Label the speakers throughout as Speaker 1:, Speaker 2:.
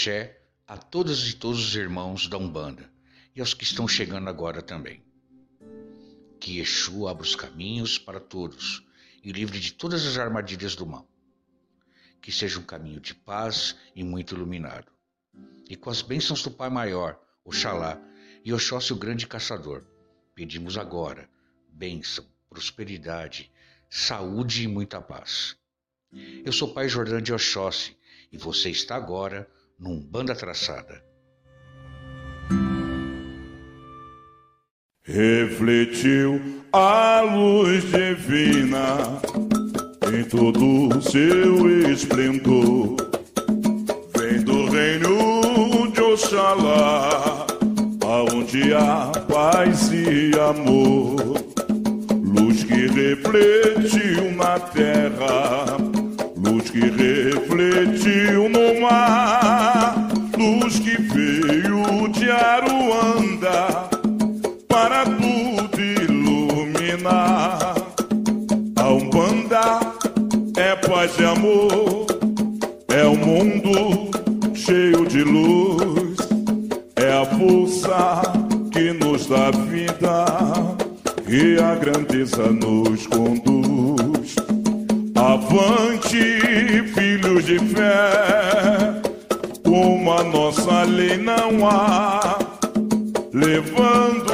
Speaker 1: Axé a todas e todos os irmãos da Umbanda e aos que estão chegando agora também. Que Exu abra os caminhos para todos e livre de todas as armadilhas do mal. Que seja um caminho de paz e muito iluminado. E com as bênçãos do Pai Maior, Oxalá e Oxóssi o Grande Caçador, pedimos agora bênção, prosperidade, saúde e muita paz. Eu sou Pai Jordão de Oxóssi e você está agora num Banda Traçada.
Speaker 2: Refletiu a luz divina em todo o seu esplendor. Vem do reino de Oxalá, aonde há paz e amor. Luz que refletiu na terra, luz que refletiu no mar, luz que veio de Aruanda para tudo iluminar. A Umbanda é paz e amor, é um mundo cheio de luz, é a força que nos dá vida e a grandeza nos conduz. Avante, filhos de fé, nossa lei não há, levando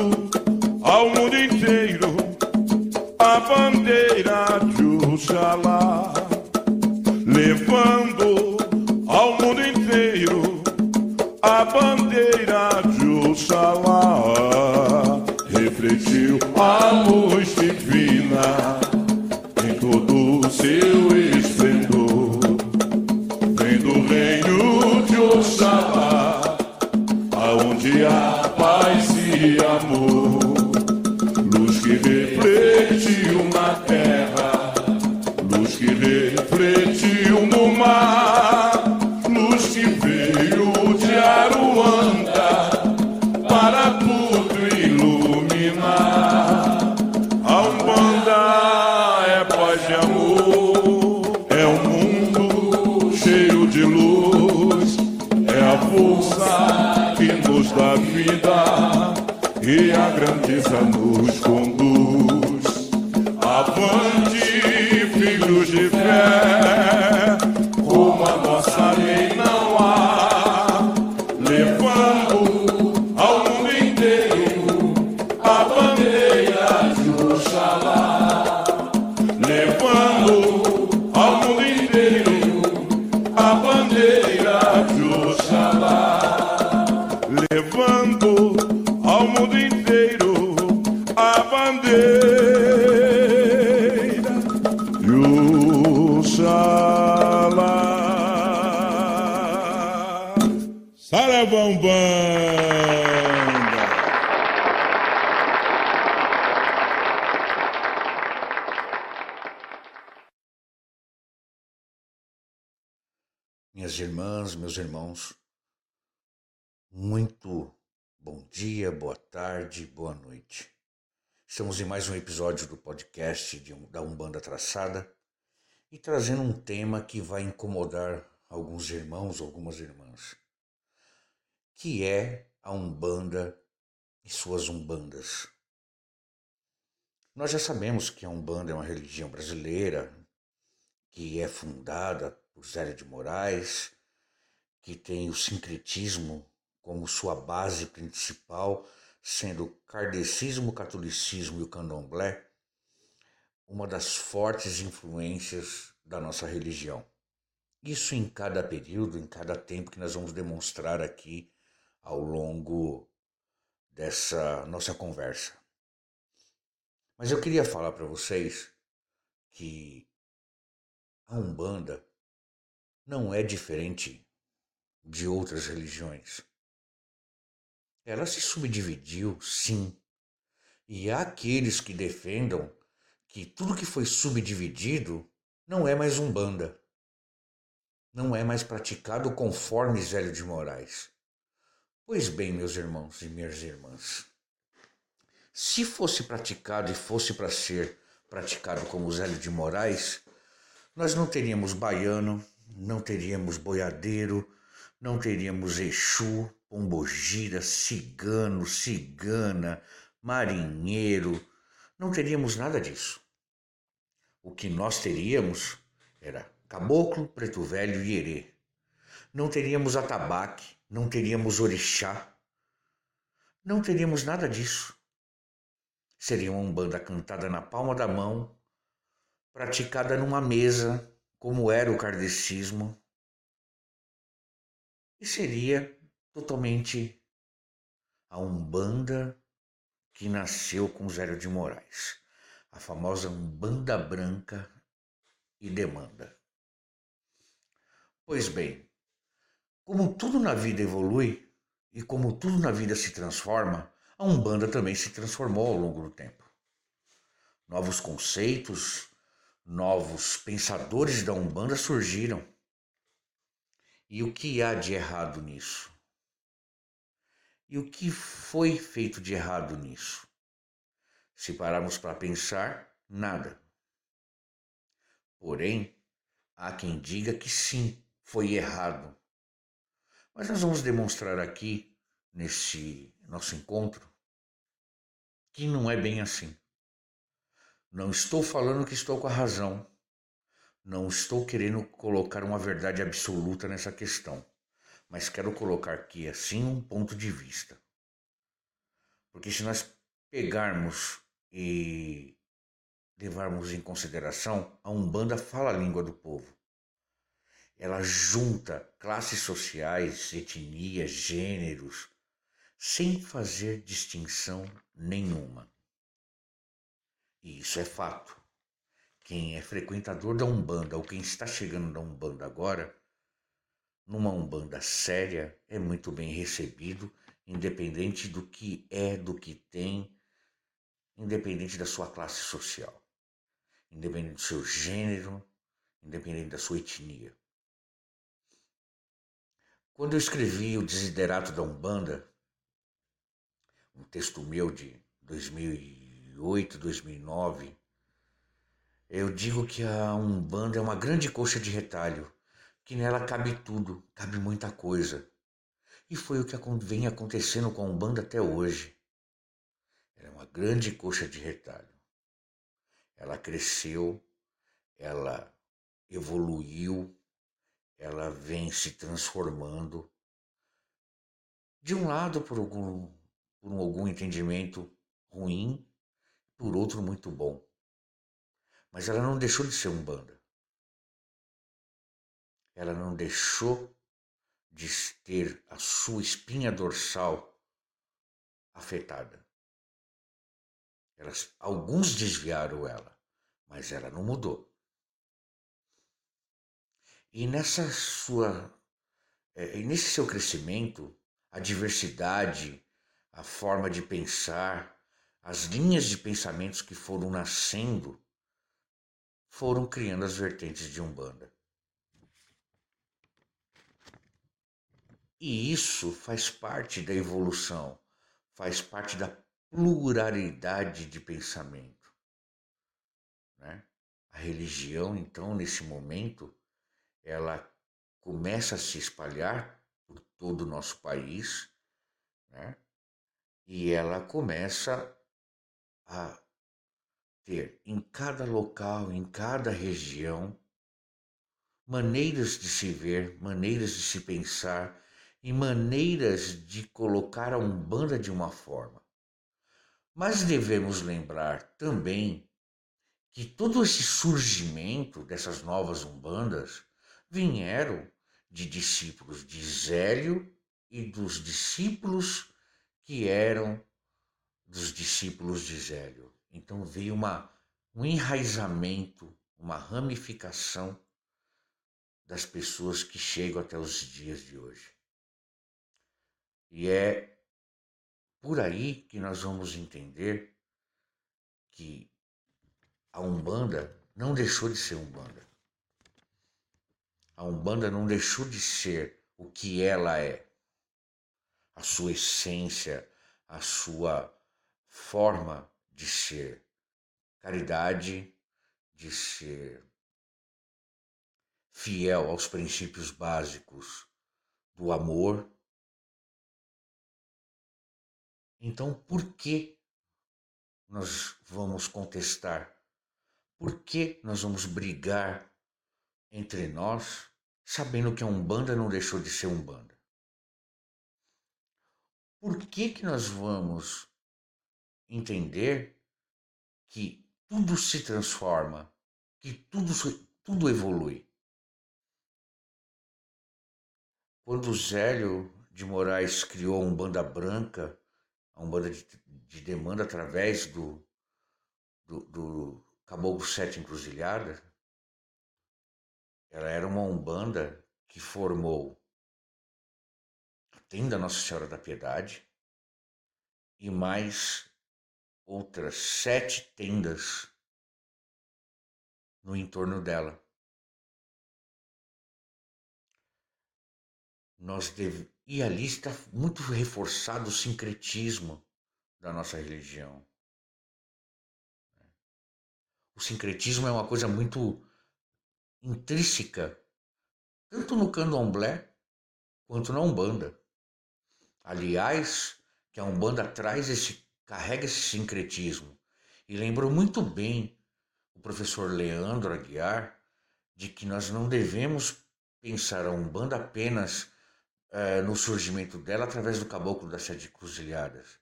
Speaker 1: Estamos em mais um episódio do podcast de, da Umbanda Traçada e trazendo um tema que vai incomodar alguns irmãos, algumas irmãs, que é a Umbanda e suas Umbandas. Nós já sabemos que a Umbanda é uma religião brasileira, que é fundada por Zélio de Moraes, que tem o sincretismo como sua base principal, sendo o kardecismo, o catolicismo e o candomblé, uma das fortes influências da nossa religião. Isso em cada período, em cada tempo que nós vamos demonstrar aqui ao longo dessa nossa conversa. Mas eu queria falar para vocês que a Umbanda não é diferente de outras religiões. Ela se subdividiu, sim. E há aqueles que defendam que tudo que foi subdividido não é mais Umbanda. Não é mais praticado conforme Zélio de Moraes. Pois bem, meus irmãos e minhas irmãs, se fosse praticado e fosse para ser praticado como Zélio de Moraes, nós não teríamos baiano, não teríamos boiadeiro, não teríamos Exu, pombogira, cigano, cigana, marinheiro, não teríamos nada disso. O que nós teríamos era caboclo, preto velho e herê. Não teríamos atabaque, não teríamos orixá, não teríamos nada disso. Seria uma umbanda cantada na palma da mão, praticada numa mesa, como era o kardecismo, e seria totalmente a umbanda que nasceu com Zélio de Moraes, a famosa umbanda branca e demanda. Pois bem, como tudo na vida evolui e como tudo na vida se transforma, a Umbanda também se transformou ao longo do tempo. Novos conceitos, novos pensadores da Umbanda surgiram. E o que há de errado nisso? E o que foi feito de errado nisso? Se pararmos para pensar, nada. Porém, há quem diga que sim, foi errado. Mas nós vamos demonstrar aqui, nesse nosso encontro, que não é bem assim. Não estou falando que estou com a razão. Não estou querendo colocar uma verdade absoluta nessa questão, mas quero colocar aqui assim um ponto de vista. Porque se nós pegarmos e levarmos em consideração, a Umbanda fala a língua do povo. Ela junta classes sociais, etnias, gêneros, sem fazer distinção nenhuma. E isso é fato. Quem é frequentador da Umbanda ou quem está chegando da Umbanda agora, numa Umbanda séria, é muito bem recebido, independente do que é, do que tem, independente da sua classe social, independente do seu gênero, independente da sua etnia. Quando eu escrevi o Desiderato da Umbanda, um texto meu de 2008, 2009, eu digo que a Umbanda é uma grande coxa de retalho, que nela cabe tudo, cabe muita coisa. E foi o que vem acontecendo com a Umbanda até hoje. Ela é uma grande coxa de retalho. Ela cresceu, ela evoluiu, ela vem se transformando. De um lado, por algum por algum entendimento ruim, por outro muito bom. Mas ela não deixou de ser umbanda. Ela não deixou de ter a sua espinha dorsal afetada. Elas, alguns desviaram ela, mas ela não mudou. E nessa sua, é, nesse seu crescimento, a diversidade a forma de pensar, as linhas de pensamentos que foram nascendo, foram criando as vertentes de Umbanda. E isso faz parte da evolução, faz parte da pluralidade de pensamento. Né? A religião, então, nesse momento, ela começa a se espalhar por todo o nosso país, né? E ela começa a ter em cada local, em cada região, maneiras de se ver, maneiras de se pensar e maneiras de colocar a Umbanda de uma forma. Mas devemos lembrar também que todo esse surgimento dessas novas Umbandas vieram de discípulos de Zélio e dos discípulos que eram dos discípulos de Zélio. Então veio uma, um enraizamento, uma ramificação das pessoas que chegam até os dias de hoje. E é por aí que nós vamos entender que a Umbanda não deixou de ser Umbanda. A Umbanda não deixou de ser o que ela é a sua essência, a sua forma de ser. Caridade, de ser fiel aos princípios básicos do amor. Então, por que nós vamos contestar? Por que nós vamos brigar entre nós, sabendo que a Umbanda não deixou de ser Umbanda? Por que que nós vamos entender que tudo se transforma, que tudo, tudo evolui? Quando Zélio de Moraes criou a Umbanda Branca, a Umbanda de, de demanda através do, do, do Caboclo Sete Encruzilhadas, ela era uma Umbanda que formou a tenda Nossa Senhora da Piedade e mais outras sete tendas no entorno dela. Nós deve... E ali está muito reforçado o sincretismo da nossa religião. O sincretismo é uma coisa muito intrínseca, tanto no candomblé quanto na Umbanda. Aliás, que a Umbanda traz esse, carrega esse sincretismo. E lembrou muito bem o professor Leandro Aguiar de que nós não devemos pensar a Umbanda apenas é, no surgimento dela através do caboclo das sete cruzilhadas.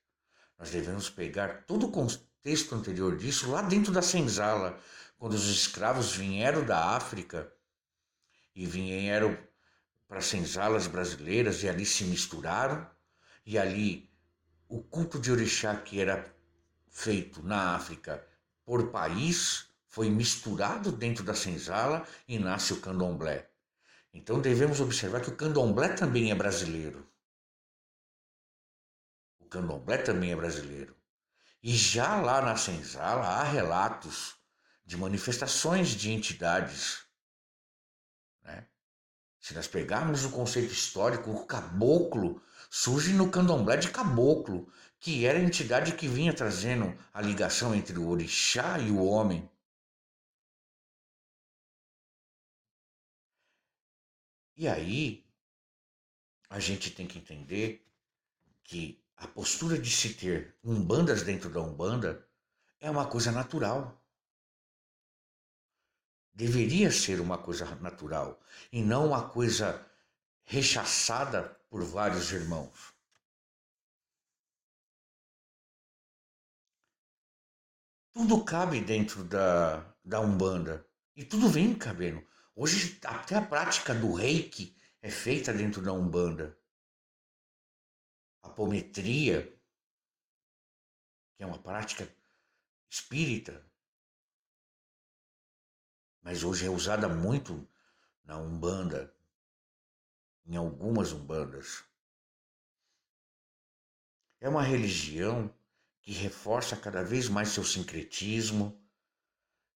Speaker 1: Nós devemos pegar todo o contexto anterior disso lá dentro da senzala, quando os escravos vieram da África e vieram para as senzalas brasileiras e ali se misturaram, e ali o culto de orixá que era feito na África por país foi misturado dentro da senzala e nasce o candomblé. Então devemos observar que o candomblé também é brasileiro. O candomblé também é brasileiro. E já lá na senzala há relatos de manifestações de entidades. Né? Se nós pegarmos o conceito histórico, o caboclo surge no candomblé de caboclo, que era a entidade que vinha trazendo a ligação entre o orixá e o homem. E aí, a gente tem que entender que a postura de se ter umbandas dentro da umbanda é uma coisa natural. Deveria ser uma coisa natural e não uma coisa rechaçada por vários irmãos. Tudo cabe dentro da, da Umbanda e tudo vem cabendo. Hoje até a prática do reiki é feita dentro da Umbanda. A apometria, que é uma prática espírita, mas hoje é usada muito na Umbanda, em algumas Umbandas. É uma religião que reforça cada vez mais seu sincretismo,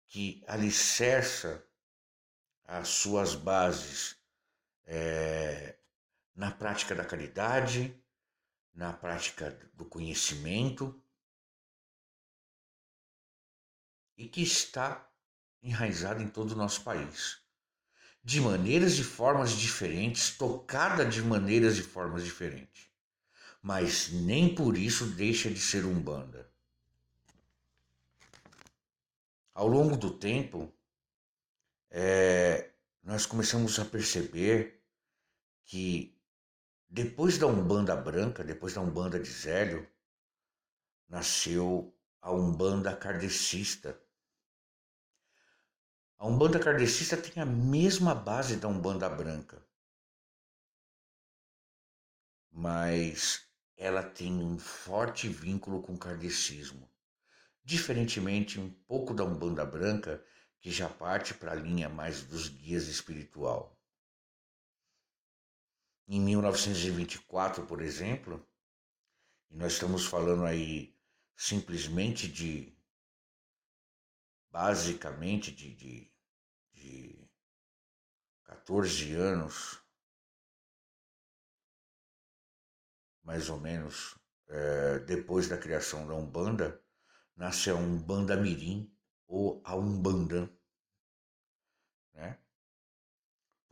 Speaker 1: que alicerça as suas bases é, na prática da caridade, na prática do conhecimento e que está enraizada em todo o nosso país. De maneiras e formas diferentes, tocada de maneiras e formas diferentes. Mas nem por isso deixa de ser umbanda. Ao longo do tempo, é, nós começamos a perceber que depois da Umbanda Branca, depois da Umbanda de Zélio, nasceu a Umbanda Kardecista. A Umbanda Kardecista tem a mesma base da Umbanda Branca, mas ela tem um forte vínculo com o kardecismo. Diferentemente um pouco da Umbanda Branca, que já parte para a linha mais dos guias espiritual. Em 1924, por exemplo, e nós estamos falando aí simplesmente de, basicamente de, de, de 14 anos, mais ou menos, é, depois da criação da Umbanda, nasce a Umbanda Mirim, ou a Umbanda, né?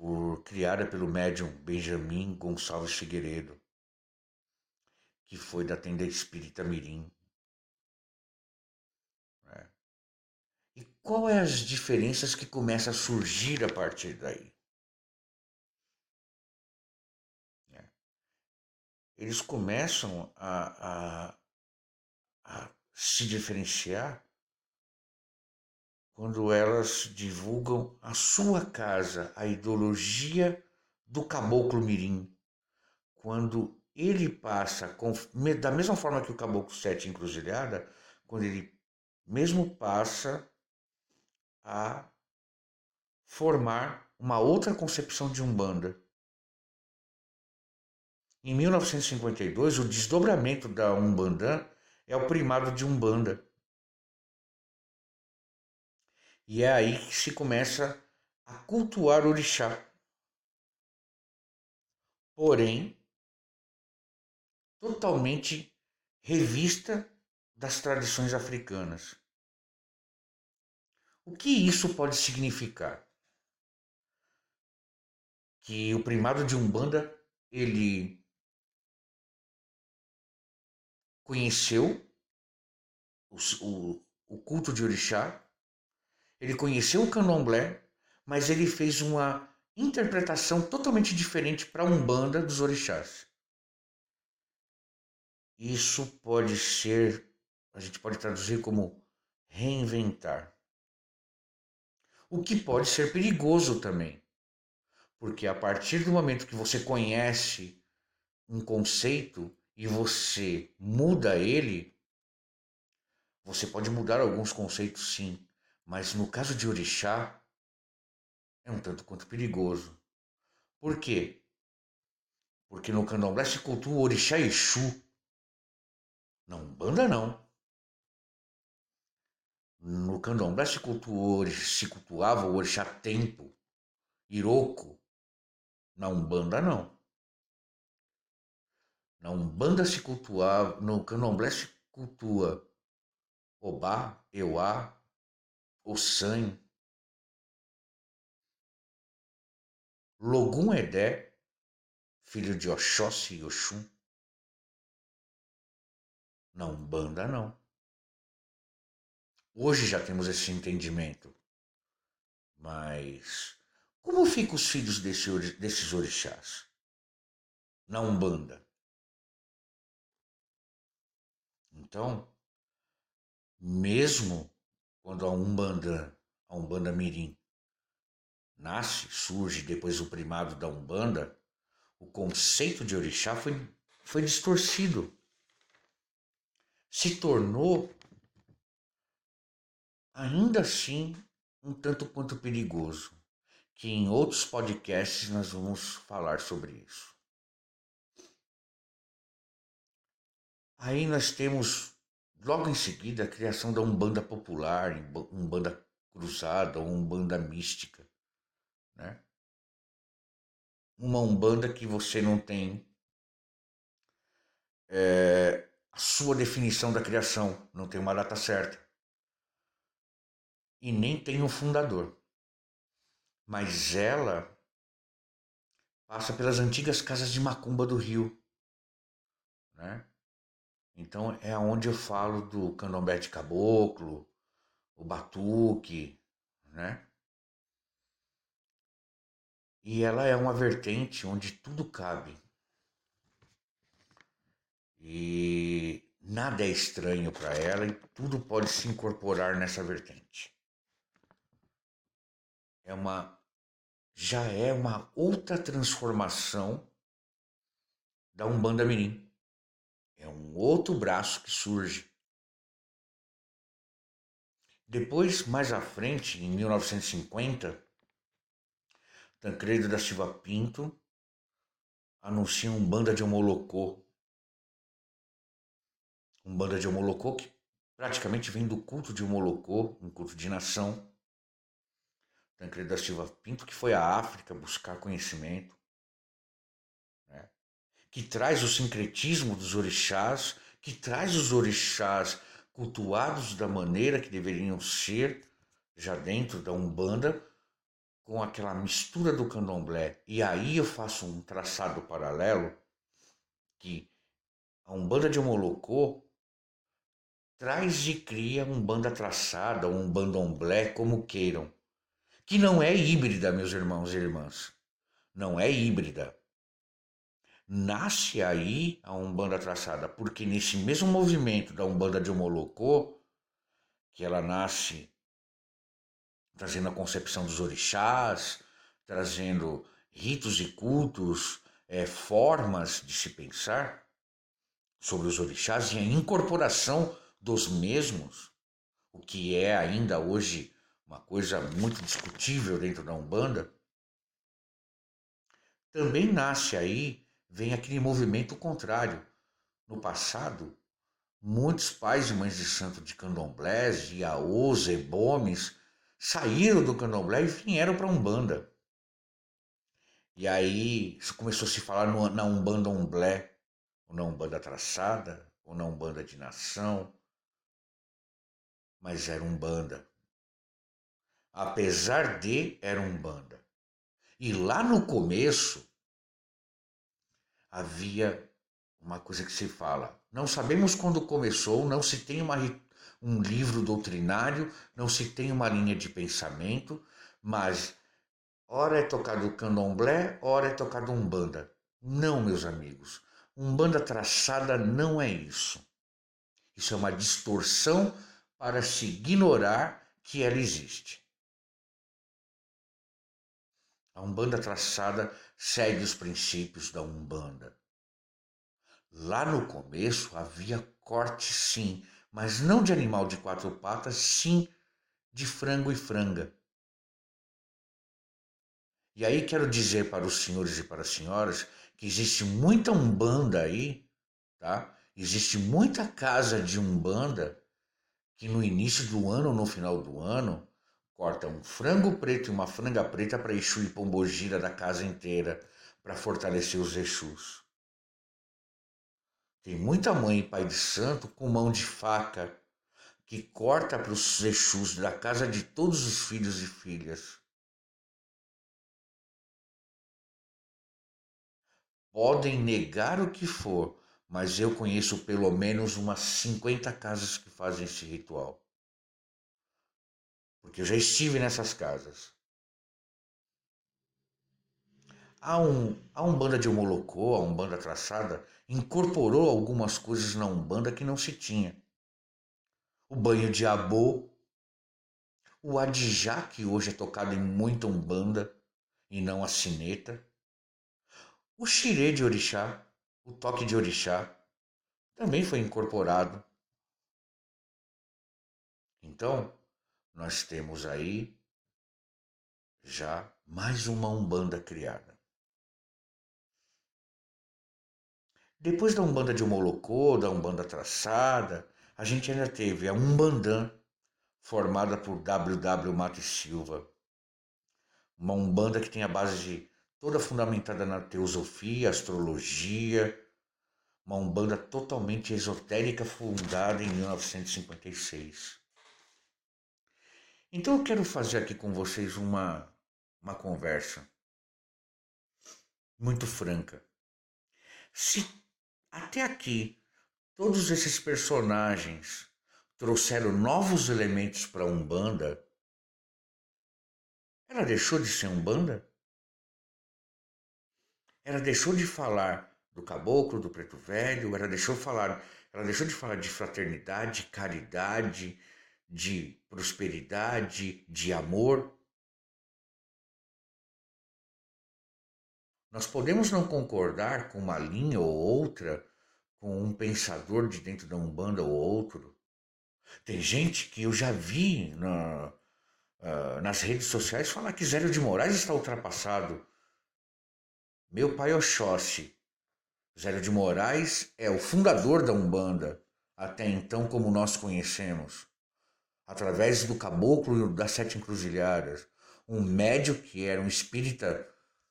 Speaker 1: por, criada pelo médium Benjamin Gonçalves Figueiredo, que foi da tenda espírita Mirim. É. E qual é as diferenças que começam a surgir a partir daí? É. Eles começam a, a, a se diferenciar quando elas divulgam a sua casa, a ideologia do caboclo mirim, quando ele passa, da mesma forma que o caboclo sete encruzilhada, quando ele mesmo passa a formar uma outra concepção de Umbanda. Em 1952, o desdobramento da Umbanda é o primado de Umbanda. E é aí que se começa a cultuar o orixá. Porém, totalmente revista das tradições africanas. O que isso pode significar? Que o primado de Umbanda ele conheceu o, o, o culto de orixá, ele conheceu o candomblé, mas ele fez uma interpretação totalmente diferente para a Umbanda dos orixás. Isso pode ser, a gente pode traduzir como reinventar. O que pode ser perigoso também, porque a partir do momento que você conhece um conceito e você muda ele, você pode mudar alguns conceitos sim, mas no caso de orixá, é um tanto quanto perigoso. Por quê? Porque no candomblé se cultua orixá Exu. Na Umbanda não. No candomblé se, cultuou, se cultuava o orixá Tempo, Iroko. Na Umbanda não. Na Umbanda se cultuava, no candomblé se cultua Obá, Euá, o sangue. Logum Edé, filho de Oxóssi e Oxum. Na Umbanda, não. Hoje já temos esse entendimento. Mas como ficam os filhos desse, desses orixás? Na Umbanda. Então, mesmo quando a Umbanda, a Umbanda Mirim, nasce, surge depois o primado da Umbanda, o conceito de orixá foi, foi distorcido. Se tornou, ainda assim, um tanto quanto perigoso, que em outros podcasts nós vamos falar sobre isso. Aí nós temos Logo em seguida, a criação da Umbanda Popular, Umbanda Cruzada Umbanda Mística. Né? Uma Umbanda que você não tem é, a sua definição da criação, não tem uma data certa. E nem tem um fundador. Mas ela passa pelas antigas casas de macumba do Rio. Né? Então é onde eu falo do candomblé de caboclo, o batuque, né? E ela é uma vertente onde tudo cabe. E nada é estranho para ela e tudo pode se incorporar nessa vertente. É uma já é uma outra transformação da Umbanda Mirim. É um outro braço que surge. Depois, mais à frente, em 1950, Tancredo da Silva Pinto anuncia um banda de homolocô. Um banda de homolocô que praticamente vem do culto de homolocô, um culto de nação. Tancredo da Silva Pinto, que foi à África buscar conhecimento que traz o sincretismo dos orixás, que traz os orixás cultuados da maneira que deveriam ser, já dentro da Umbanda, com aquela mistura do candomblé, e aí eu faço um traçado paralelo que a Umbanda de Omolocô traz e cria um banda traçada, um bandomblé, como queiram, que não é híbrida, meus irmãos e irmãs. Não é híbrida. Nasce aí a Umbanda traçada, porque nesse mesmo movimento da Umbanda de Omolocô, que ela nasce trazendo a concepção dos orixás, trazendo ritos e cultos, é, formas de se pensar sobre os orixás e a incorporação dos mesmos, o que é ainda hoje uma coisa muito discutível dentro da Umbanda, também nasce aí, vem aquele movimento contrário. No passado, muitos pais e mães de santo de candomblés, de aos, ebomes, saíram do candomblé e vieram para a Umbanda. E aí começou a se falar no, na Umbanda Umblé, ou na Umbanda Traçada, ou na Umbanda de Nação. Mas era Umbanda. Apesar de, era Umbanda. E lá no começo, havia uma coisa que se fala. Não sabemos quando começou, não se tem uma um livro doutrinário, não se tem uma linha de pensamento, mas ora é tocado candomblé, ora é tocado umbanda. Não, meus amigos. Umbanda traçada não é isso. Isso é uma distorção para se ignorar que ela existe. A Umbanda traçada segue os princípios da Umbanda. Lá no começo havia corte sim, mas não de animal de quatro patas, sim de frango e franga. E aí quero dizer para os senhores e para as senhoras que existe muita umbanda aí, tá? Existe muita casa de umbanda que no início do ano no final do ano corta um frango preto e uma franga preta para Exu e Pombogira da casa inteira para fortalecer os Exus. Tem muita mãe e pai de santo com mão de faca que corta para os Exus da casa de todos os filhos e filhas. Podem negar o que for, mas eu conheço pelo menos umas 50 casas que fazem esse ritual. Porque eu já estive nessas casas. Há um, há um banda de Omolocô, há um banda traçada, incorporou algumas coisas na Umbanda que não se tinha. O banho de abô, o adijá, que hoje é tocado em muita Umbanda e não a sineta, o xirê de orixá, o toque de orixá, também foi incorporado. Então, nós temos aí já mais uma Umbanda criada. Depois da Umbanda de Omolocô, da Umbanda Traçada, a gente ainda teve a Umbandã, formada por W.W. Mate Silva. Uma Umbanda que tem a base de toda fundamentada na teosofia, astrologia, uma Umbanda totalmente esotérica fundada em 1956. Então eu quero fazer aqui com vocês uma, uma conversa muito franca. Se até aqui, todos esses personagens trouxeram novos elementos para a Umbanda. Ela deixou de ser Umbanda? Ela deixou de falar do caboclo, do preto velho, ela deixou falar, ela deixou de falar de fraternidade, caridade, de prosperidade, de amor. Nós podemos não concordar com uma linha ou outra, com um pensador de dentro da Umbanda ou outro. Tem gente que eu já vi na, uh, nas redes sociais falar que Zélio de Moraes está ultrapassado. Meu pai Oxóssi. Zélio de Moraes é o fundador da Umbanda, até então como nós conhecemos, através do caboclo das sete encruzilhadas, um médio que era um espírita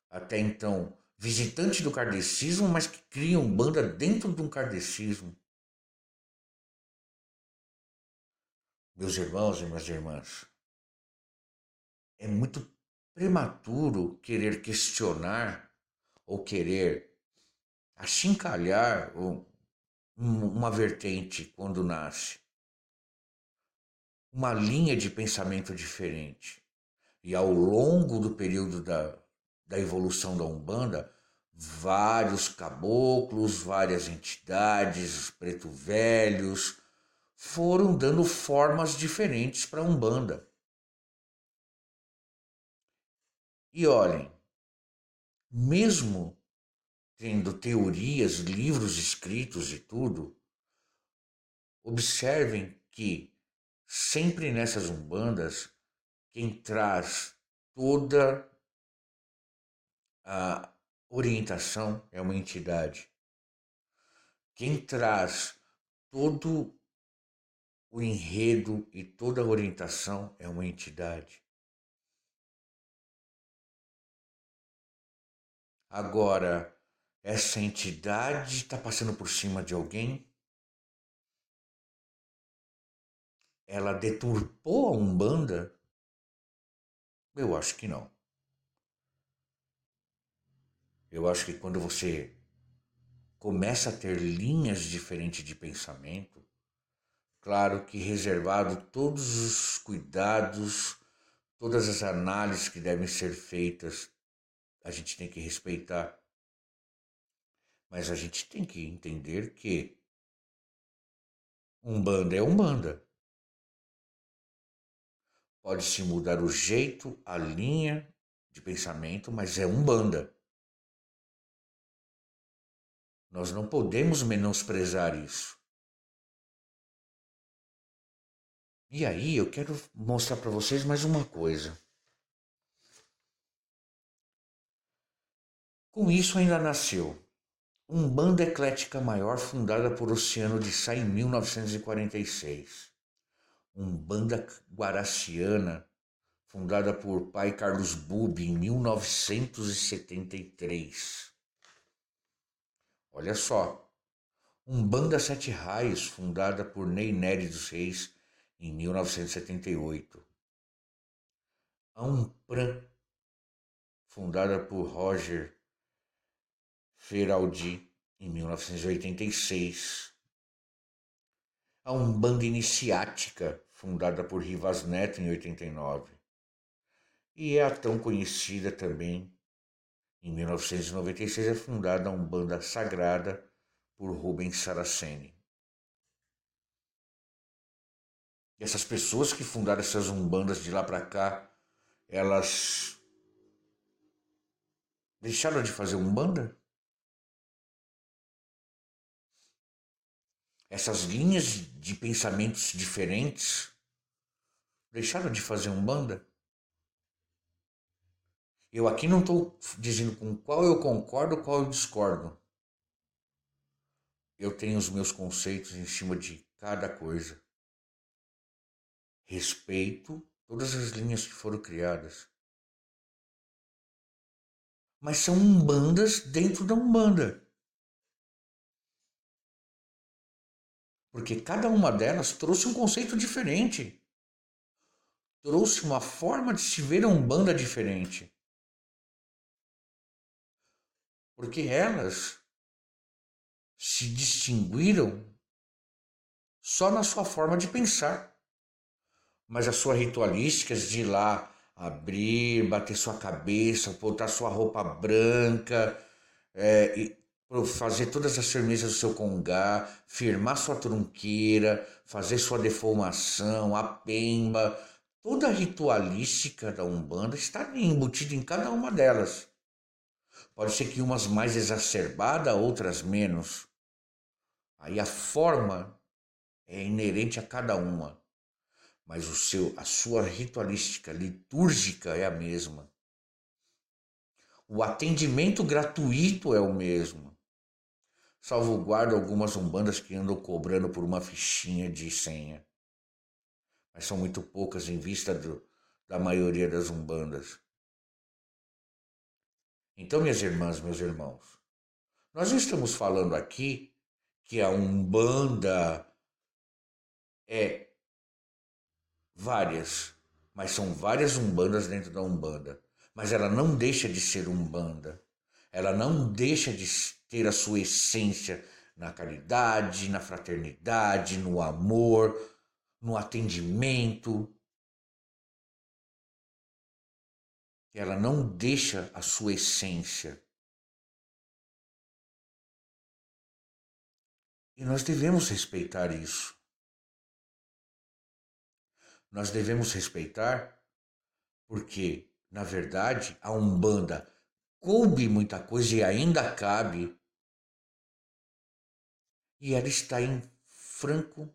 Speaker 1: até então visitante do kardecismo, mas que criam banda dentro de um kardecismo. Meus irmãos e minhas irmãs, é muito prematuro querer questionar ou querer achincalhar uma vertente quando nasce. Uma linha de pensamento diferente. E ao longo do período da, da evolução da Umbanda, vários caboclos, várias entidades, preto velhos, foram dando formas diferentes para a Umbanda. E olhem, mesmo tendo teorias, livros escritos e tudo, observem que sempre nessas umbandas quem traz toda a orientação é uma entidade. Quem traz todo o enredo e toda a orientação é uma entidade. Agora, essa entidade está passando por cima de alguém? Ela deturpou a Umbanda? Eu acho que não. Eu acho que quando você começa a ter linhas diferentes de pensamento, claro que reservado todos os cuidados, todas as análises que devem ser feitas a gente tem que respeitar. Mas a gente tem que entender que Umbanda é Umbanda. Pode-se mudar o jeito, a linha de pensamento, mas é Umbanda. Nós não podemos menosprezar isso. E aí eu quero mostrar para vocês mais uma coisa. Com isso ainda nasceu Umbanda Eclética Maior, fundada por Oceano de Sá em 1946. Umbanda Guaraciana, fundada por pai Carlos Bubi em 1973. Olha só. Umbanda Sete Raios, fundada por Ney Nery dos Reis em 1978. A Umpran, fundada por Roger Feraldi, em 1986. A Umbanda Iniciática, fundada por Rivas Neto em 89. E é a tão conhecida também, em 1996 é fundada a Umbanda Sagrada por Rubens Saraceni. Essas pessoas que fundaram essas umbandas de lá para cá, elas deixaram de fazer umbanda? essas linhas de pensamentos diferentes deixaram de fazer um banda? Eu aqui não estou dizendo com qual eu concordo, qual eu discordo. Eu tenho os meus conceitos em cima de cada coisa. Respeito todas as linhas que foram criadas. Mas são umbandas dentro da umbanda. porque cada uma delas trouxe um conceito diferente. Trouxe uma forma de se ver a Umbanda diferente. Porque elas se distinguiram só na sua forma de pensar. Mas as suas ritualísticas de ir lá abrir, bater sua cabeça, botar sua roupa branca, é, fazer todas as firmezas do seu congá, firmar sua trunqueira, fazer sua deformação, a pemba, toda a ritualística da Umbanda está embutida em cada uma delas. Pode ser que umas mais exacerbada, outras menos. Aí a forma é inerente a cada uma, mas o seu, a sua ritualística litúrgica é a mesma. O atendimento gratuito é o mesmo salvaguarda algumas umbandas que andam cobrando por uma fichinha de senha. Mas são muito poucas em vista do, da maioria das umbandas. Então, minhas irmãs, meus irmãos, nós estamos falando aqui que a umbanda é várias, mas são várias umbandas dentro da umbanda. mas ela não deixa de ser umbanda. Ela não deixa de ter a sua essência na caridade, na fraternidade, no amor, no atendimento. Ela não deixa a sua essência. E nós devemos respeitar isso. Nós devemos respeitar porque, na verdade, a Umbanda coube muita coisa e ainda cabe. E ela está em franco,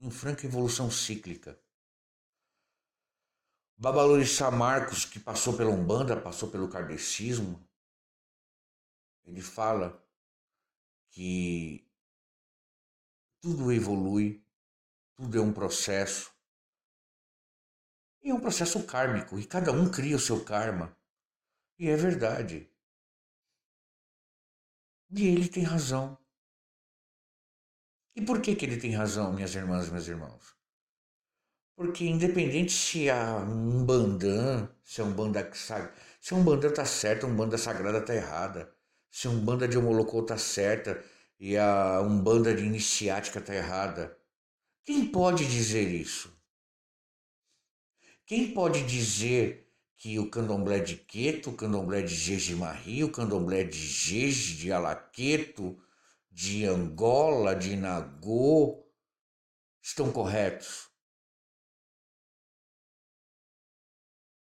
Speaker 1: em franca evolução cíclica. Babalorixá Marcos, que passou pela Umbanda, passou pelo kardecismo, ele fala que tudo evolui, tudo é um processo. E é um processo kármico, e cada um cria o seu karma. E é verdade. E ele tem razão. E por que, que ele tem razão, minhas irmãs e meus irmãos? Porque independente se a um bandã, se é um banda se um banda tá certo, um banda sagrada tá errada. Se um banda de homolocô tá certa, e a Umbanda de iniciática está errada. Quem pode dizer isso? Quem pode dizer que o candomblé de Queto, o candomblé de Jejimarri, o candomblé de Jeje, de Alaqueto, de Angola, de Nagô, estão corretos?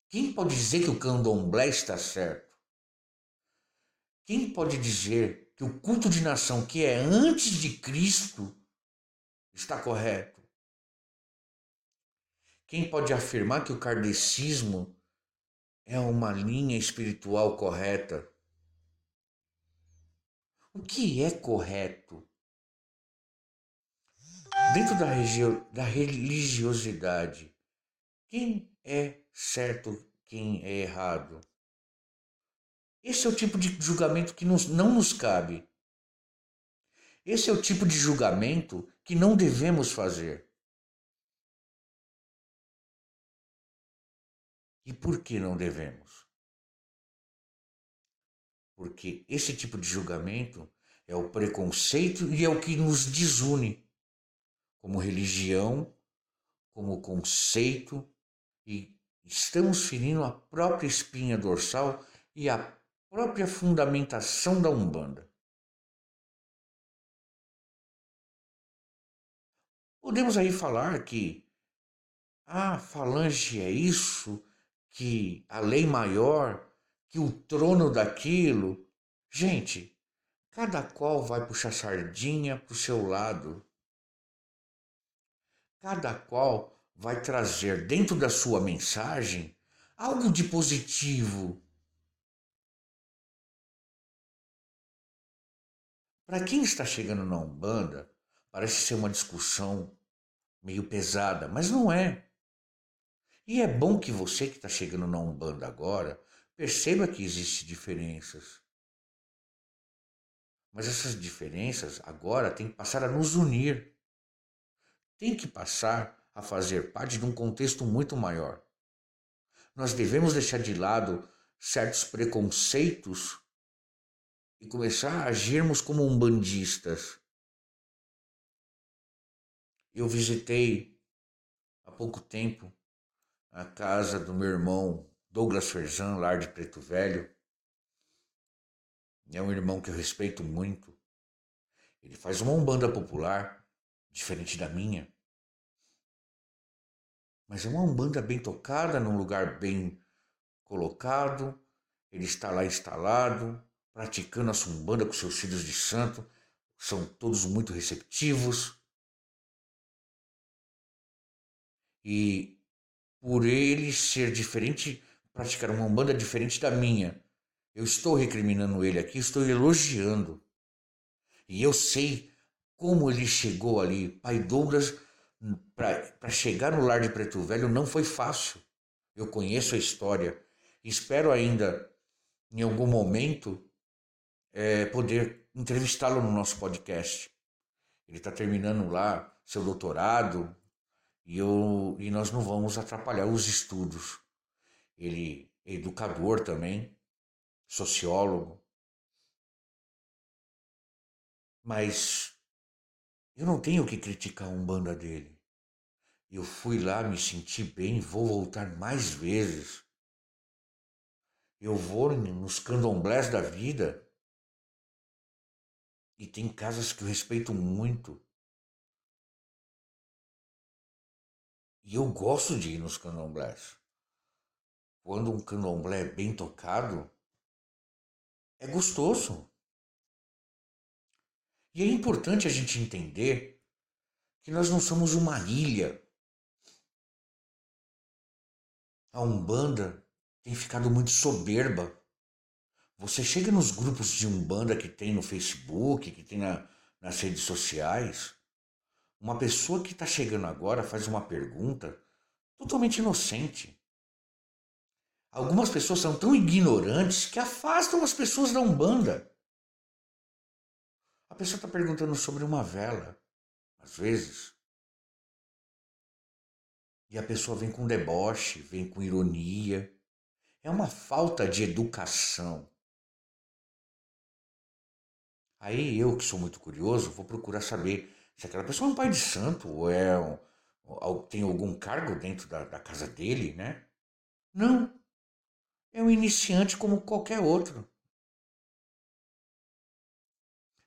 Speaker 1: Quem pode dizer que o candomblé está certo? Quem pode dizer que o culto de nação que é antes de Cristo está correto? Quem pode afirmar que o kardecismo é uma linha espiritual correta? O que é correto? Dentro da, da religiosidade, quem é certo, quem é errado? Esse é o tipo de julgamento que nos, não nos cabe. Esse é o tipo de julgamento que não devemos fazer. E por que não devemos? Porque esse tipo de julgamento é o preconceito e é o que nos desune como religião, como conceito, e estamos ferindo a própria espinha dorsal e a própria fundamentação da Umbanda. Podemos aí falar que a ah, falange é isso, que a lei maior, que o trono daquilo. Gente, cada qual vai puxar sardinha para o seu lado. Cada qual vai trazer dentro da sua mensagem algo de positivo Para quem está chegando na Umbanda, parece ser uma discussão meio pesada, mas não é. E é bom que você que está chegando na Umbanda agora perceba que existem diferenças. Mas essas diferenças agora têm que passar a nos unir. Tem que passar a fazer parte de um contexto muito maior. Nós devemos deixar de lado certos preconceitos e começar a agirmos como umbandistas. Eu visitei há pouco tempo a casa do meu irmão Douglas Ferzan, lar de Preto Velho. É um irmão que eu respeito muito. Ele faz uma umbanda popular, diferente da minha. Mas é uma umbanda bem tocada, num lugar bem colocado. Ele está lá instalado, praticando a sumbanda com seus filhos de santo, são todos muito receptivos. E por ele ser diferente, praticar uma umbanda diferente da minha, eu estou recriminando ele aqui, estou elogiando. E eu sei como ele chegou ali. Pai Douglas, para chegar no lar de Preto Velho não foi fácil. Eu conheço a história. Espero ainda, em algum momento, é, poder entrevistá-lo no nosso podcast. Ele está terminando lá seu doutorado e, eu, e nós não vamos atrapalhar os estudos. Ele, educador também, sociólogo. Mas eu não tenho que criticar a Umbanda dele. Eu fui lá, me senti bem, vou voltar mais vezes. Eu vou nos candomblés da vida. E tem casas que eu respeito muito. E eu gosto de ir nos candomblés. Quando um candomblé é bem tocado, é gostoso. E é importante a gente entender que nós não somos uma ilha. A Umbanda tem ficado muito soberba. Você chega nos grupos de Umbanda que tem no Facebook, que tem na, nas redes sociais, uma pessoa que está chegando agora faz uma pergunta totalmente inocente. Algumas pessoas são tão ignorantes que afastam as pessoas da Umbanda. A pessoa está perguntando sobre uma vela, às vezes. E a pessoa vem com deboche, vem com ironia. É uma falta de educação. Aí eu, que sou muito curioso, vou procurar saber se aquela pessoa é um pai de santo ou é um, ou tem algum cargo dentro da, da casa dele, né? Não. É um iniciante como qualquer outro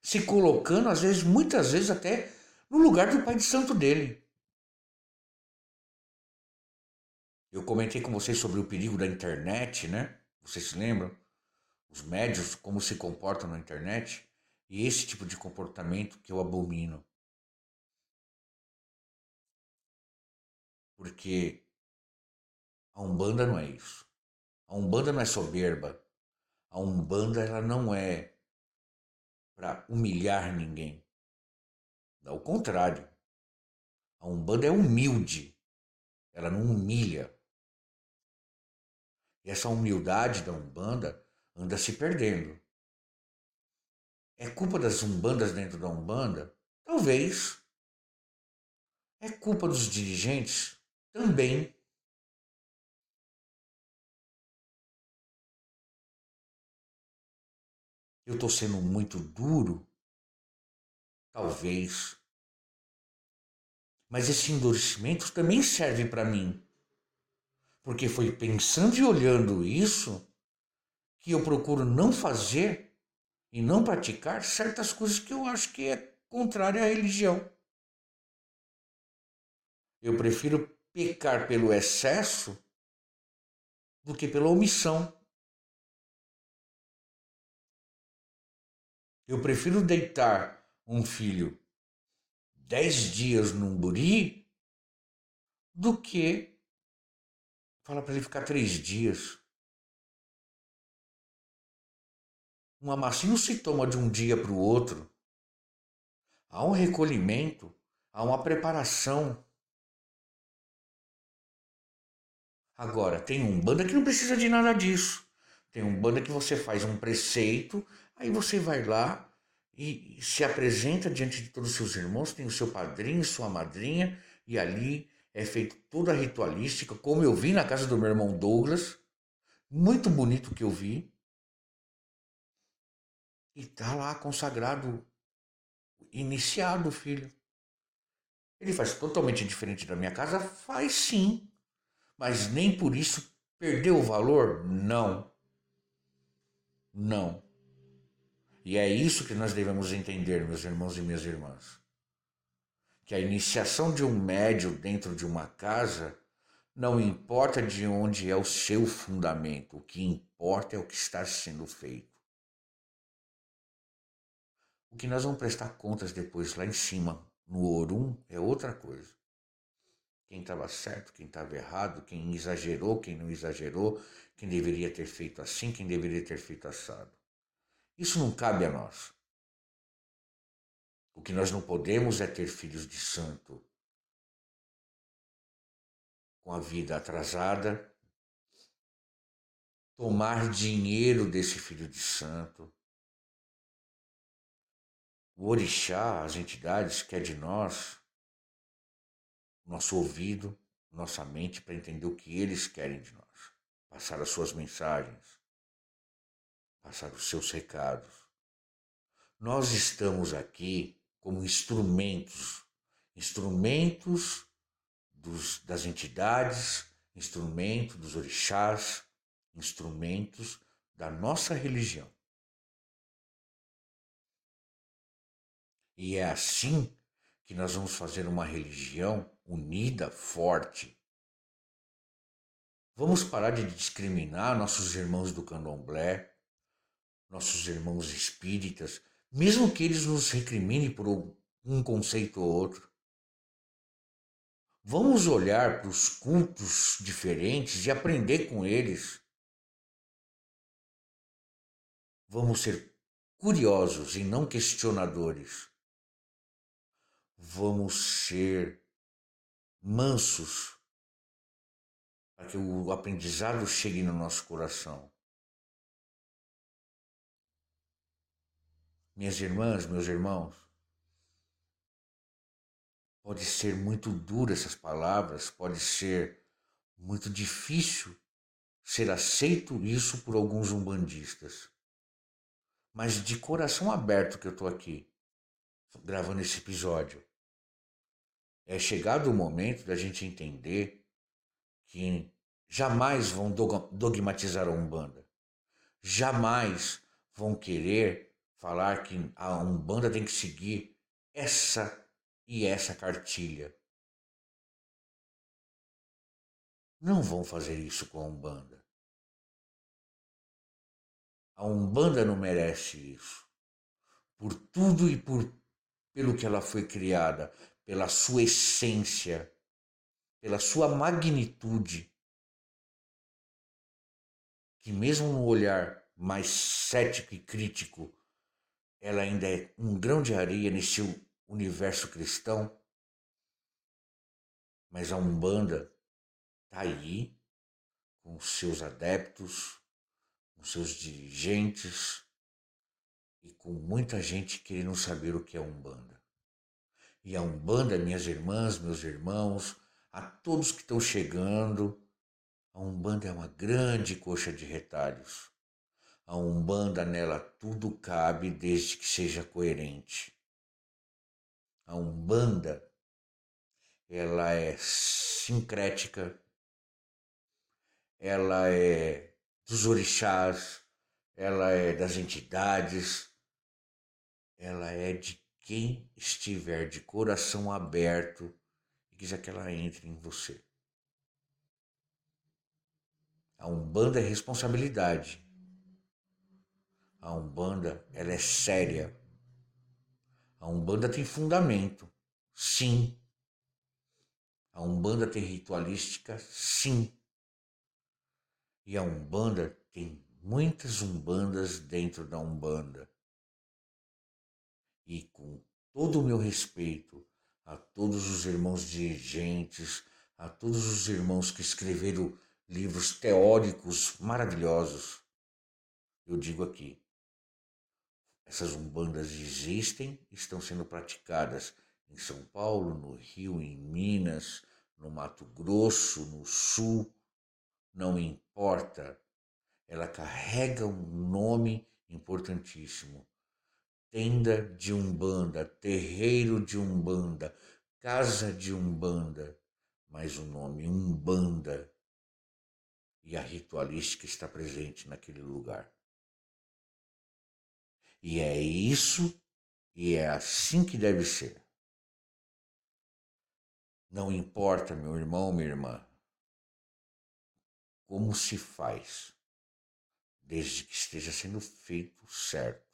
Speaker 1: se colocando, às vezes, muitas vezes até no lugar do pai de santo dele. Eu comentei com vocês sobre o perigo da internet, né? Vocês se lembram? Os médios, como se comportam na internet. E esse tipo de comportamento que eu abomino. Porque a Umbanda não é isso. A Umbanda não é soberba. A Umbanda ela não é para humilhar ninguém. Ao contrário, a Umbanda é humilde, ela não humilha. E essa humildade da Umbanda anda se perdendo. É culpa das Umbandas dentro da Umbanda? Talvez. É culpa dos dirigentes? Também. Eu estou sendo muito duro? Talvez. Mas esse endurecimento também serve para mim. Porque foi pensando e olhando isso que eu procuro não fazer e não praticar certas coisas que eu acho que é contrária à religião. Eu prefiro pecar pelo excesso do que pela omissão. Eu prefiro deitar um filho dez dias num buri do que falar para ele ficar três dias. Um amacinho se toma de um dia para o outro. Há um recolhimento, há uma preparação. Agora, tem um banda que não precisa de nada disso. Tem um banda que você faz um preceito, Aí você vai lá e se apresenta diante de todos os seus irmãos, tem o seu padrinho, sua madrinha, e ali é feito toda a ritualística, como eu vi na casa do meu irmão Douglas, muito bonito que eu vi. E tá lá consagrado, iniciado o filho. Ele faz totalmente diferente da minha casa? Faz sim. Mas nem por isso perdeu o valor? Não. Não. E é isso que nós devemos entender, meus irmãos e minhas irmãs. Que a iniciação de um médio dentro de uma casa não importa de onde é o seu fundamento, o que importa é o que está sendo feito. O que nós vamos prestar contas depois lá em cima, no Orum, é outra coisa. Quem estava certo, quem estava errado, quem exagerou, quem não exagerou, quem deveria ter feito assim, quem deveria ter feito assado. Isso não cabe a nós. O que nós não podemos é ter filhos de santo com a vida atrasada, tomar dinheiro desse filho de santo. O orixá, as entidades, quer de nós, nosso ouvido, nossa mente, para entender o que eles querem de nós. passar as suas mensagens, passar os seus recados. Nós estamos aqui como instrumentos, instrumentos dos, das entidades, instrumentos dos orixás, instrumentos da nossa religião. E é assim que nós vamos fazer uma religião unida, forte. Vamos parar de discriminar nossos irmãos do candomblé, nossos irmãos espíritas, mesmo que eles nos recriminem por um conceito ou outro. Vamos olhar para os cultos diferentes e aprender com eles. Vamos ser curiosos e não questionadores vamos ser mansos para que o aprendizado chegue no nosso coração. Minhas irmãs, meus irmãos, pode ser muito dura essas palavras, pode ser muito difícil ser aceito isso por alguns umbandistas. Mas de coração aberto que eu estou aqui, gravando esse episódio, é chegado o momento da gente entender que jamais vão dogmatizar a Umbanda. Jamais vão querer falar que a Umbanda tem que seguir essa e essa cartilha. Não vão fazer isso com a Umbanda. A Umbanda não merece isso. Por tudo e por pelo que ela foi criada, pela sua essência, pela sua magnitude, que mesmo no olhar mais cético e crítico, ela ainda é um grão de areia nesse universo cristão. Mas a Umbanda está aí com seus adeptos, com seus dirigentes e com muita gente querendo saber o que é Umbanda e a Umbanda, minhas irmãs, meus irmãos, a todos que estão chegando. A Umbanda é uma grande coxa de retalhos. A Umbanda nela tudo cabe desde que seja coerente. A Umbanda ela é sincrética, ela é dos orixás, ela é das entidades, ela é de quem estiver de coração aberto e quiser que ela entre em você. A Umbanda é responsabilidade. A Umbanda, ela é séria. A Umbanda tem fundamento, sim. A Umbanda tem ritualística, sim. E a Umbanda tem muitas Umbandas dentro da Umbanda e com todo o meu respeito a todos os irmãos dirigentes, a todos os irmãos que escreveram livros teóricos maravilhosos, eu digo aqui: essas umbandas existem, estão sendo praticadas em São Paulo, no Rio, em Minas, no Mato Grosso, no Sul, não importa, ela carrega um nome importantíssimo. Tenda de umbanda, terreiro de umbanda, casa de umbanda, mas o nome umbanda. E a ritualística está presente naquele lugar. E é isso e é assim que deve ser. Não importa, meu irmão, minha irmã, como se faz, desde que esteja sendo feito certo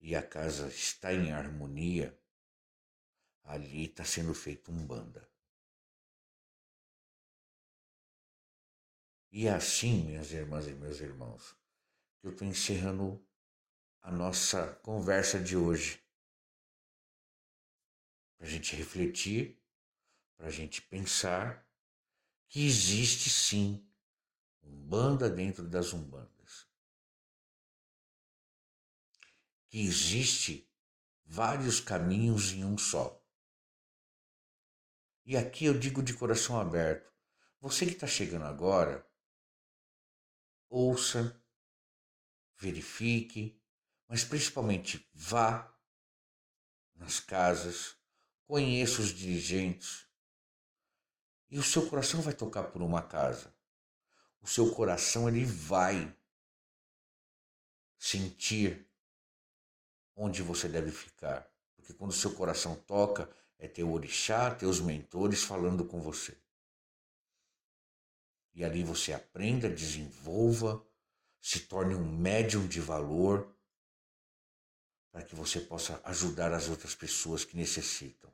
Speaker 1: e a casa está em harmonia, ali está sendo feito um banda. E é assim, minhas irmãs e meus irmãos, que eu estou encerrando a nossa conversa de hoje. Para a gente refletir, para a gente pensar que existe sim um banda dentro das umbandas. que existe vários caminhos em um só. E aqui eu digo de coração aberto, você que está chegando agora, ouça, verifique, mas principalmente vá nas casas, conheça os dirigentes e o seu coração vai tocar por uma casa. O seu coração ele vai sentir onde você deve ficar. Porque quando o seu coração toca, é teu orixá, teus mentores falando com você. E ali você aprenda, desenvolva, se torne um médium de valor para que você possa ajudar as outras pessoas que necessitam.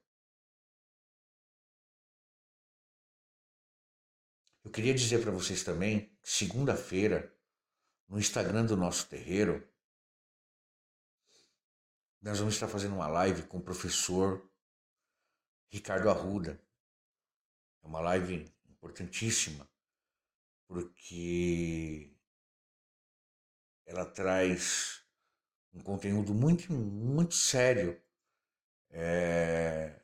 Speaker 1: Eu queria dizer para vocês também segunda-feira, no Instagram do nosso terreiro, nós vamos estar fazendo uma live com o professor Ricardo Arruda. É uma live importantíssima, porque ela traz um conteúdo muito, muito sério é,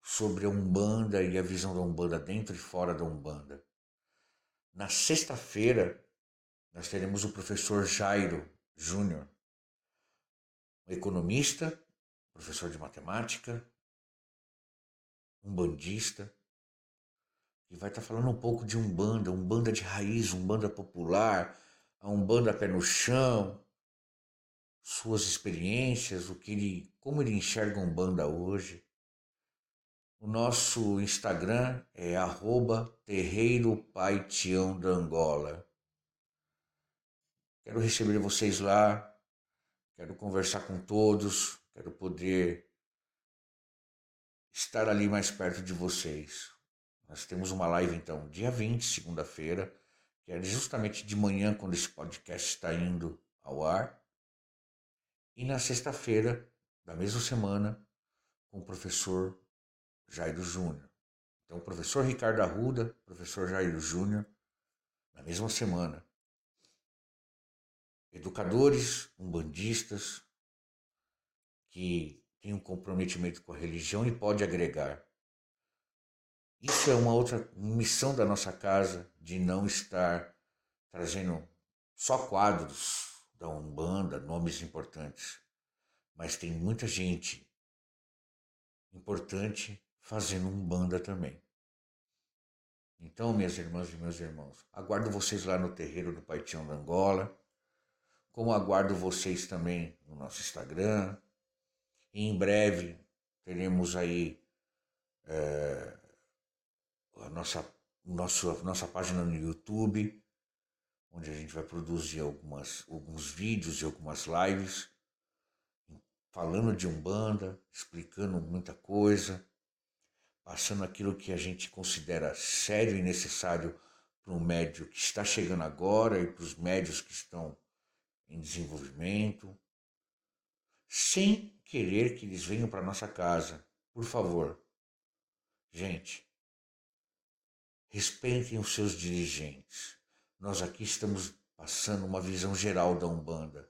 Speaker 1: sobre a Umbanda e a visão da Umbanda dentro e fora da Umbanda. Na sexta-feira, nós teremos o professor Jairo Júnior, um economista, professor de matemática, um bandista, que vai estar falando um pouco de Umbanda, Umbanda de raiz, Umbanda popular, a Umbanda pé no chão, suas experiências, o que ele, como ele enxerga Umbanda hoje. O nosso Instagram é arroba da Angola. Quero receber vocês lá, quero conversar com todos, quero poder estar ali mais perto de vocês. Nós temos uma live então, dia 20, segunda-feira, que é justamente de manhã, quando esse podcast está indo ao ar. E na sexta-feira da mesma semana, com o professor Jairo Júnior. Então, professor Ricardo Arruda, professor Jairo Júnior, na mesma semana educadores, umbandistas, que têm um comprometimento com a religião e pode agregar. Isso é uma outra missão da nossa casa, de não estar trazendo só quadros da Umbanda, nomes importantes, mas tem muita gente importante fazendo Umbanda também. Então, minhas irmãs e meus irmãos, aguardo vocês lá no terreiro do Paitião da Angola como aguardo vocês também no nosso Instagram. E em breve teremos aí é, a nossa, nossa, nossa página no YouTube, onde a gente vai produzir algumas, alguns vídeos e algumas lives falando de Umbanda, explicando muita coisa, passando aquilo que a gente considera sério e necessário para um médio que está chegando agora e para os médios que estão em desenvolvimento, sem querer que eles venham para nossa casa. Por favor, gente, respeitem os seus dirigentes. Nós aqui estamos passando uma visão geral da Umbanda.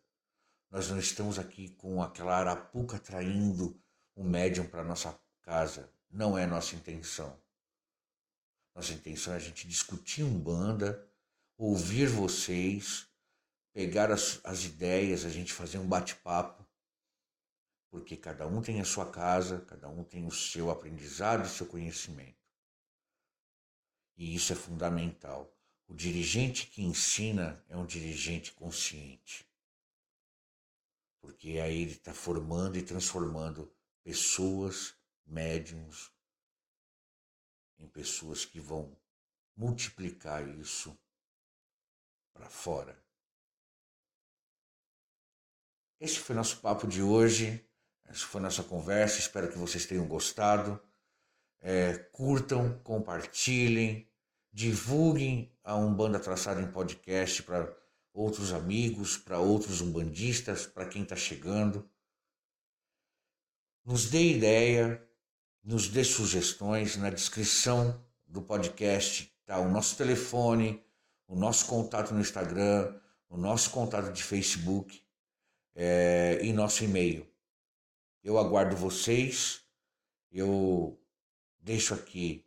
Speaker 1: Nós não estamos aqui com aquela arapuca traindo o médium para nossa casa. Não é nossa intenção. Nossa intenção é a gente discutir Umbanda, ouvir vocês, pegar as, as ideias, a gente fazer um bate-papo, porque cada um tem a sua casa, cada um tem o seu aprendizado e seu conhecimento. E isso é fundamental. O dirigente que ensina é um dirigente consciente. Porque aí ele está formando e transformando pessoas, médiums, em pessoas que vão multiplicar isso para fora. Esse foi nosso papo de hoje. Essa foi nossa conversa. Espero que vocês tenham gostado. É, curtam, compartilhem, divulguem a Umbanda Traçada em podcast para outros amigos, para outros umbandistas, para quem está chegando. Nos dê ideia, nos dê sugestões. Na descrição do podcast está o nosso telefone, o nosso contato no Instagram, o nosso contato de Facebook é, em nosso e-mail. Eu aguardo vocês. Eu deixo aqui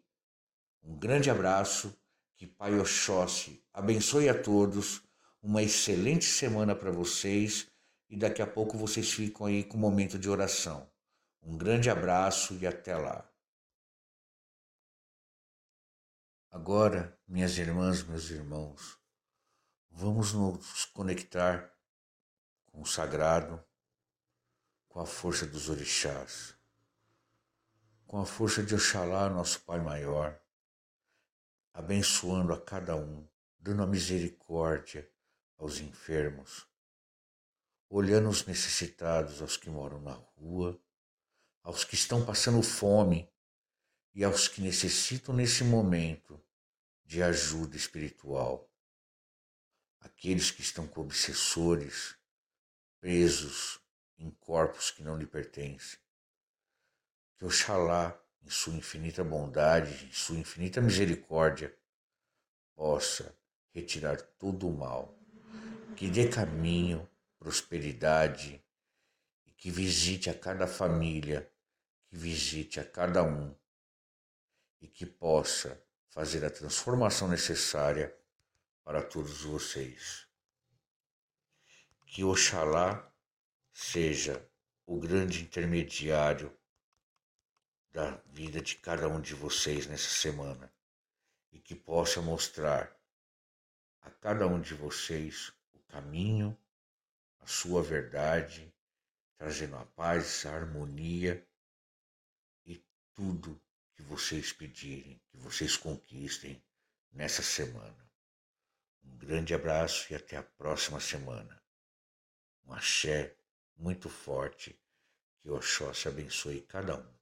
Speaker 1: um grande abraço. Que Pai Oxóssi abençoe a todos. uma excelente semana para vocês e daqui a pouco vocês ficam aí com o momento de oração. Um grande abraço e até lá. Agora, minhas irmãs, meus irmãos, vamos nos conectar com o sagrado, com a força dos orixás, com a força de Oxalá, nosso Pai Maior, abençoando a cada um, dando a misericórdia aos enfermos, olhando os necessitados, aos que moram na rua, aos que estão passando fome e aos que necessitam nesse momento de ajuda espiritual. Aqueles que estão com obsessores, presos em corpos que não lhe pertencem. Que Oxalá, em sua infinita bondade, em sua infinita misericórdia, possa retirar todo o mal, que dê caminho, prosperidade e que visite a cada família, que visite a cada um e que possa fazer a transformação necessária para todos vocês. Que Oxalá seja o grande intermediário da vida de cada um de vocês nessa semana e que possa mostrar a cada um de vocês o caminho, a sua verdade, trazendo a paz, a harmonia e tudo que vocês pedirem, que vocês conquistem nessa semana. Um grande abraço e até a próxima semana. Um axé muito forte, que Oxóssi abençoe cada um.